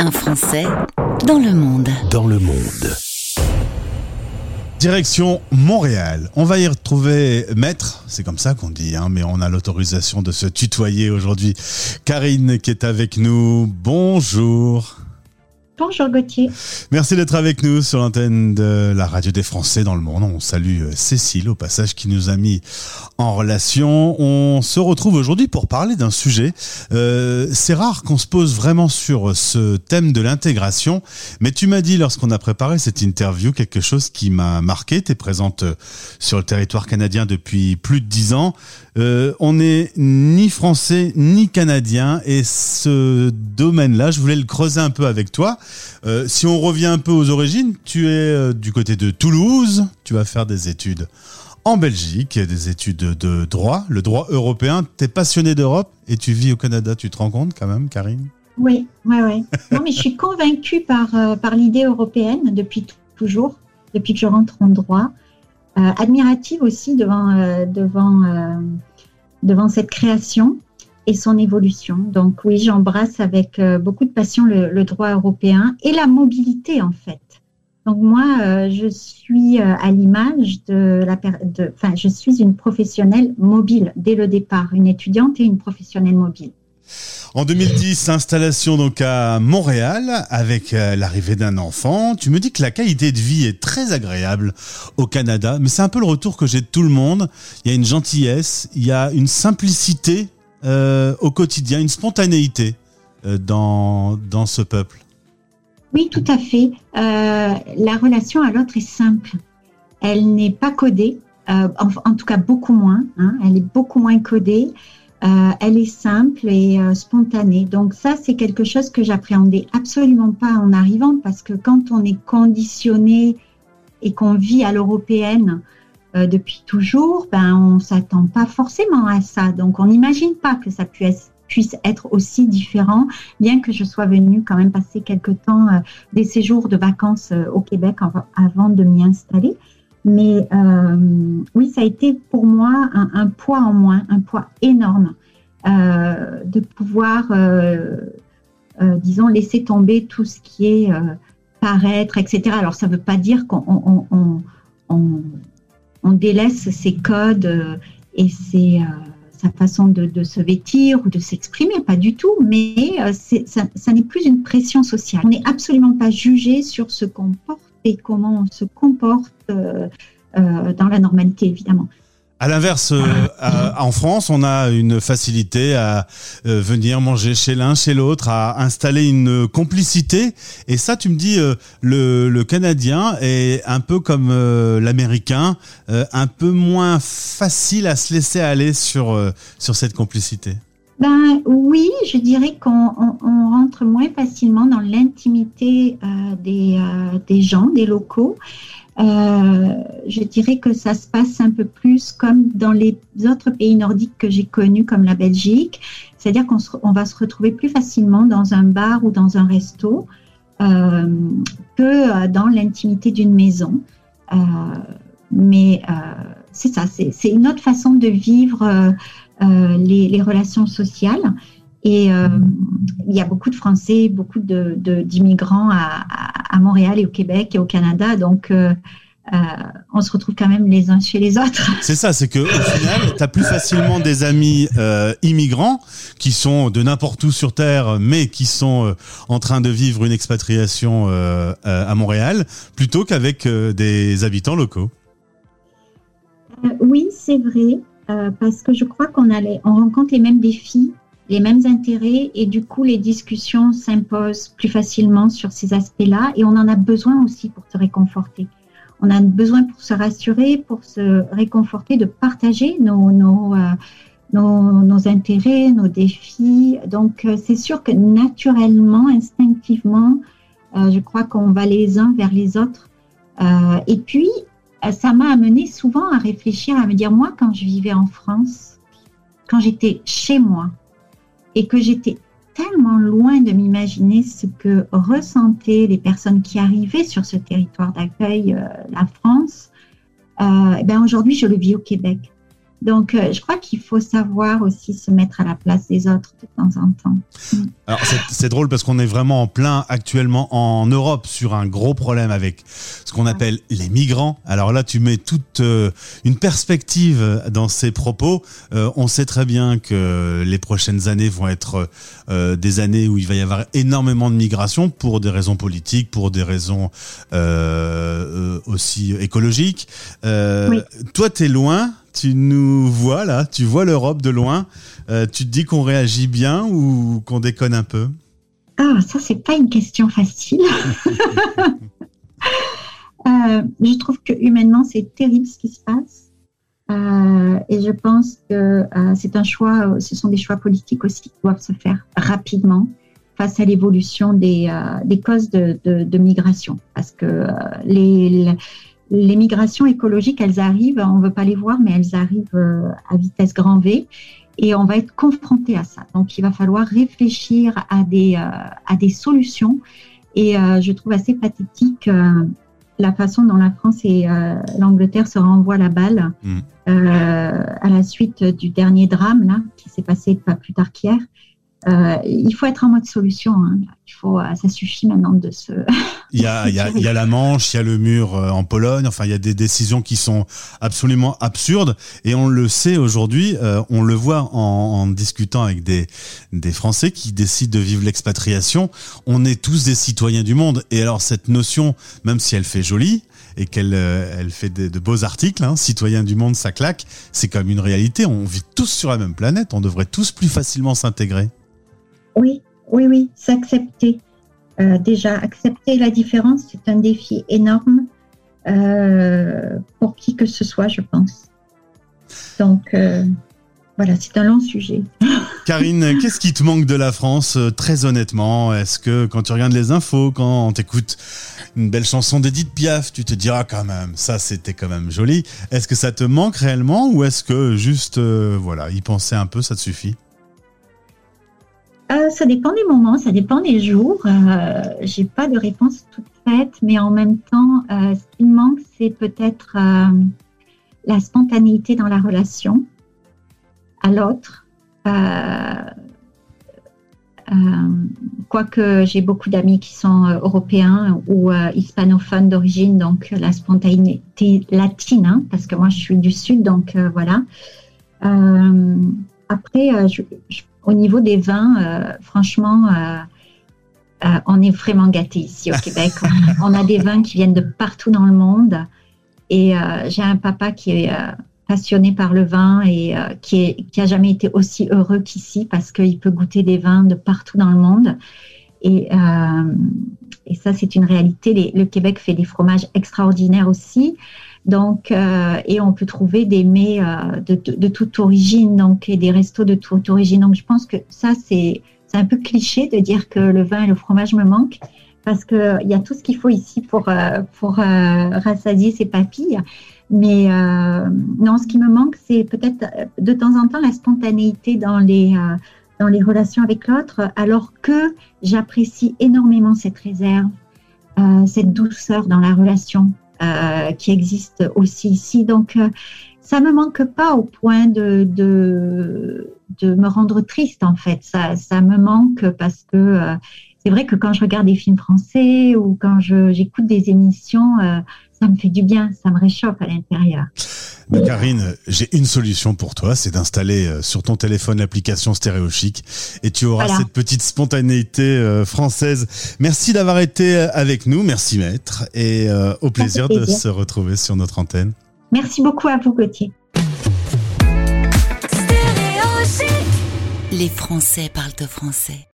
Un Français dans le monde. Dans le monde. Direction Montréal. On va y retrouver Maître, c'est comme ça qu'on dit, hein, mais on a l'autorisation de se tutoyer aujourd'hui. Karine qui est avec nous. Bonjour. Bonjour Gauthier. Merci d'être avec nous sur l'antenne de la radio des Français dans le monde. On salue euh, Cécile au passage qui nous a mis en relation. On se retrouve aujourd'hui pour parler d'un sujet. Euh, c'est rare qu'on se pose vraiment sur ce thème de l'intégration, mais tu m'as dit lorsqu'on a préparé cette interview quelque chose qui m'a marqué. Tu es présente sur le territoire canadien depuis plus de dix ans. Euh, on n'est ni français ni canadien et ce domaine-là, je voulais le creuser un peu avec toi. Euh, si on revient un peu aux origines, tu es euh, du côté de Toulouse, tu vas faire des études en Belgique, des études de droit, le droit européen. Tu es passionné d'Europe et tu vis au Canada, tu te rends compte quand même, Karine? Oui, oui, oui. Non, mais je suis convaincue par, par l'idée européenne depuis toujours, depuis que je rentre en droit. admirative aussi devant, devant devant cette création et son évolution. Donc oui, j'embrasse avec euh, beaucoup de passion le, droit européen et la mobilité en fait. Donc moi, euh, je suis euh, à l'image de la, enfin, je suis une professionnelle mobile dès le départ, une étudiante et une professionnelle mobile. En 2010, installation donc à Montréal avec l'arrivée d'un enfant. Tu me dis que la qualité de vie est très agréable au Canada, mais c'est un peu le retour que j'ai de tout le monde. Il y a une gentillesse, il y a une simplicité euh, au quotidien, une spontanéité euh, dans, dans ce peuple. Oui, tout à fait. la relation à l'autre est simple. Elle n'est pas codée, en, tout cas beaucoup moins. Hein. elle est beaucoup moins codée. Euh, elle est simple et euh, spontanée. Donc ça, c'est quelque chose que j'appréhendais absolument pas en arrivant parce que quand on est conditionné et qu'on vit à l'européenne euh, depuis toujours, ben on s'attend pas forcément à ça. Donc on n'imagine pas que ça puisse être aussi différent, bien que je sois venue quand même passer quelque temps des séjours de vacances au Québec avant de m'y installer. Mais euh, oui, ça a été pour moi un, poids en moins, un poids énorme euh, de pouvoir, euh, disons, laisser tomber tout ce qui est paraître, etc. Alors, ça ne veut pas dire qu'on on, délaisse ses codes et ses, sa façon de, se vêtir ou de s'exprimer, pas du tout, mais ça, ça n'est plus une pression sociale. On n'est absolument pas jugé sur ce qu'on porte et comment on se comporte euh, euh, dans la normalité, évidemment. À l'inverse, euh, en France, on a une facilité à venir manger chez l'un, chez l'autre, à installer une complicité. Et ça, tu me dis, le, Canadien est un peu comme l'Américain, un peu moins facile à se laisser aller sur, sur cette complicité. Ben oui, je dirais qu'on rentre moins facilement dans l'intimité euh, des, euh, des, gens, des locaux. Euh, je dirais que ça se passe un peu plus comme dans les autres pays nordiques que j'ai connus, comme la Belgique. C'est-à-dire qu'on on va se retrouver plus facilement dans un bar ou dans un resto que dans l'intimité d'une maison. mais c'est ça, c'est une autre façon de vivre euh, les, relations sociales. Et euh, il y a beaucoup de Français, beaucoup d'immigrants à, à, Montréal et au Québec et au Canada. Donc, euh, on se retrouve quand même les uns chez les autres. C'est ça, c'est que au final, tu as plus facilement des amis immigrants qui sont de n'importe où sur Terre, mais qui sont en train de vivre une expatriation à Montréal, plutôt qu'avec des habitants locaux. oui, c'est vrai. Euh, parce que je crois qu'on on rencontre les mêmes défis, les mêmes intérêts et du coup les discussions s'imposent plus facilement sur ces aspects-là et on en a besoin aussi pour se réconforter. On a besoin pour se rassurer, pour se réconforter, de partager nos, nos, euh, nos, intérêts, nos défis. Donc euh, c'est sûr que naturellement, instinctivement, je crois qu'on va les uns vers les autres. et puis, euh, ça m'a amené souvent à réfléchir, à me dire, moi, quand je vivais en France, quand j'étais chez moi et que j'étais tellement loin de m'imaginer ce que ressentaient les personnes qui arrivaient sur ce territoire d'accueil, euh, la France, euh, ben aujourd'hui, je le vis au Québec. Donc, euh, je crois qu'il faut savoir aussi se mettre à la place des autres de temps en temps. Alors, c'est drôle parce qu'on est vraiment en plein actuellement en Europe sur un gros problème avec ce qu'on appelle les migrants. Alors là, tu mets toute euh, une perspective dans ces propos. Euh, on sait très bien que les prochaines années vont être des années où il va y avoir énormément de migration pour des raisons politiques, pour des raisons aussi écologiques. Oui. Toi, tu es loin tu nous vois là, tu vois l'Europe de loin. Euh, tu te dis qu'on réagit bien ou qu'on déconne un peu? Ah, ça, c'est pas une question facile. Euh, je trouve que humainement, c'est terrible ce qui se passe. Euh, et je pense que c'est un choix, ce sont des choix politiques aussi qui doivent se faire rapidement face à l'évolution des, des causes de, de, migration. Parce que les, les migrations écologiques, elles arrivent, on ne veut pas les voir, mais elles arrivent euh, à vitesse grand V et on va être confronté à ça. Donc, il va falloir réfléchir à des, euh, à des solutions. Et euh, je trouve assez pathétique la façon dont la France et l'Angleterre se renvoient la balle mmh. à la suite du dernier drame là, qui s'est passé pas plus tard qu'hier. Euh, il faut être en mode solution. Hein. Il faut, euh, ça suffit maintenant de se. il, y a, la Manche, il y a le mur euh, en Pologne. Enfin, il y a des décisions qui sont absolument absurdes. Et on le sait aujourd'hui, on le voit en, discutant avec des, Français qui décident de vivre l'expatriation. On est tous des citoyens du monde. Et alors, cette notion, même si elle fait jolie, et qu'elle elle fait de, beaux articles, hein, citoyens du monde, ça claque, c'est comme une réalité. On vit tous sur la même planète, on devrait tous plus facilement s'intégrer. Oui, oui, oui, s'accepter. Euh, déjà, accepter la différence, c'est un défi énorme euh, pour qui que ce soit, je pense. Donc, euh, voilà, c'est un long sujet. Karine, qu'est-ce qui te manque de la France, très honnêtement? Est-ce que quand tu regardes les infos, quand tu écoutes une belle chanson d'Edith Piaf, tu te diras quand même, ça c'était quand même joli. Est-ce que ça te manque réellement ou est-ce que juste, voilà, y penser un peu, ça te suffit? Euh, ça dépend des moments, ça dépend des jours. Euh, J'ai pas de réponse toute faite, mais en même temps, euh, ce qui me manque, c'est peut-être euh, la spontanéité dans la relation à l'autre. quoique j'ai beaucoup d'amis qui sont européens ou hispanophones d'origine, donc la spontanéité latine, hein, parce que moi je suis du sud, donc voilà. après, je, je au niveau des vins, euh, franchement, euh, euh, on est vraiment gâtés ici au Québec. on a des vins qui viennent de partout dans le monde. Et j'ai un papa qui est passionné par le vin et qui, est, qui a jamais été aussi heureux qu'ici parce qu'il peut goûter des vins de partout dans le monde. Et, et ça, c'est une réalité. le Québec fait des fromages extraordinaires aussi. Donc, euh, et on peut trouver des mets euh, de, toute origine, donc et des restos de toute origine. Donc, je pense que ça, c'est un peu cliché de dire que le vin et le fromage me manquent parce qu'il y a tout ce qu'il faut ici pour, euh, pour rassasier ses papilles. Mais non, ce qui me manque, c'est peut-être de temps en temps la spontanéité dans les, dans les relations avec l'autre, alors que j'apprécie énormément cette réserve, cette douceur dans la relation. Euh, qui existe aussi ici. Donc, euh, ça me manque pas au point de, de, de, me rendre triste, en fait. Ça, ça me manque parce que euh, c'est vrai que quand je regarde des films français ou quand j'écoute des émissions, ça me fait du bien, ça me réchauffe à l'intérieur. Karine, j'ai une solution pour toi, c'est d'installer euh, sur ton téléphone l'application Stéréo Chic et tu auras cette petite spontanéité euh, française. Merci d'avoir été euh, avec nous, merci maître, et au plaisir, plaisir de se retrouver sur notre antenne. Merci beaucoup à vous Gauthier. Les Français parlent de français.